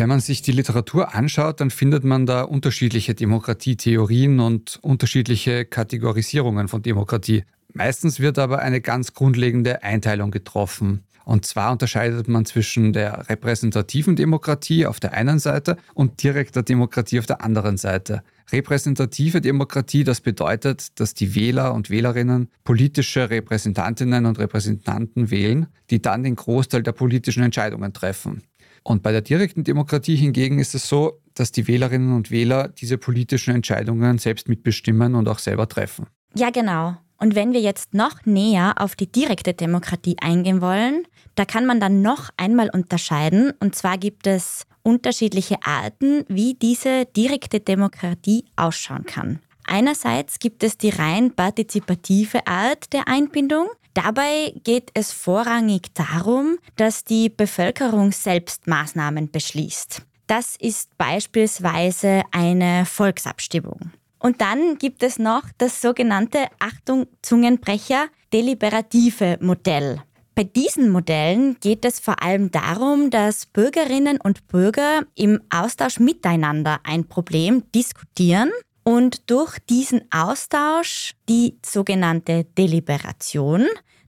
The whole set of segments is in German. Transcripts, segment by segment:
Wenn man sich die Literatur anschaut, dann findet man da unterschiedliche Demokratietheorien und unterschiedliche Kategorisierungen von Demokratie. Meistens wird aber eine ganz grundlegende Einteilung getroffen. Und zwar unterscheidet man zwischen der repräsentativen Demokratie auf der einen Seite und direkter Demokratie auf der anderen Seite. Repräsentative Demokratie, das bedeutet, dass die Wähler und Wählerinnen politische Repräsentantinnen und Repräsentanten wählen, die dann den Großteil der politischen Entscheidungen treffen. Und bei der direkten Demokratie hingegen ist es so, dass die Wählerinnen und Wähler diese politischen Entscheidungen selbst mitbestimmen und auch selber treffen. Ja, genau. Und wenn wir jetzt noch näher auf die direkte Demokratie eingehen wollen, da kann man dann noch einmal unterscheiden. Und zwar gibt es unterschiedliche Arten, wie diese direkte Demokratie ausschauen kann. Einerseits gibt es die rein partizipative Art der Einbindung. Dabei geht es vorrangig darum, dass die Bevölkerung selbst Maßnahmen beschließt. Das ist beispielsweise eine Volksabstimmung. Und dann gibt es noch das sogenannte Achtung Zungenbrecher deliberative Modell. Bei diesen Modellen geht es vor allem darum, dass Bürgerinnen und Bürger im Austausch miteinander ein Problem diskutieren und durch diesen Austausch, die sogenannte Deliberation,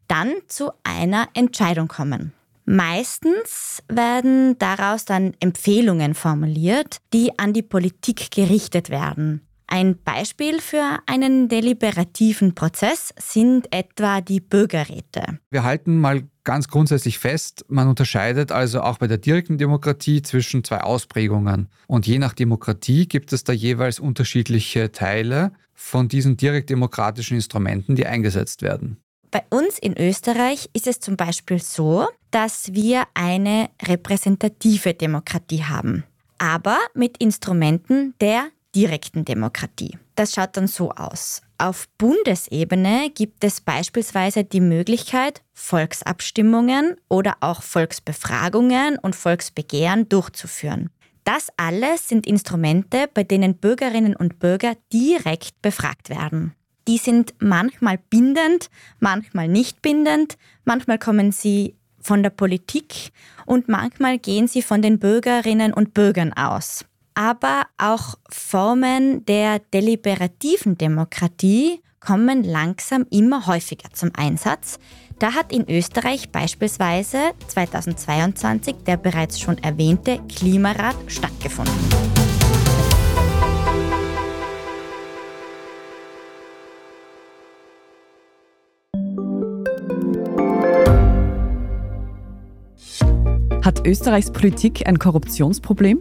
dann zu einer Entscheidung kommen. Meistens werden daraus dann Empfehlungen formuliert, die an die Politik gerichtet werden. Ein Beispiel für einen deliberativen Prozess sind etwa die Bürgerräte. Wir halten mal ganz grundsätzlich fest, man unterscheidet also auch bei der direkten Demokratie zwischen zwei Ausprägungen. Und je nach Demokratie gibt es da jeweils unterschiedliche Teile von diesen direktdemokratischen Instrumenten, die eingesetzt werden. Bei uns in Österreich ist es zum Beispiel so, dass wir eine repräsentative Demokratie haben, aber mit Instrumenten der direkten Demokratie. Das schaut dann so aus. Auf Bundesebene gibt es beispielsweise die Möglichkeit, Volksabstimmungen oder auch Volksbefragungen und Volksbegehren durchzuführen. Das alles sind Instrumente, bei denen Bürgerinnen und Bürger direkt befragt werden. Die sind manchmal bindend, manchmal nicht bindend, manchmal kommen sie von der Politik und manchmal gehen sie von den Bürgerinnen und Bürgern aus aber auch Formen der deliberativen Demokratie kommen langsam immer häufiger zum Einsatz. Da hat in Österreich beispielsweise 2022 der bereits schon erwähnte Klimarat stattgefunden. Hat Österreichs Politik ein Korruptionsproblem?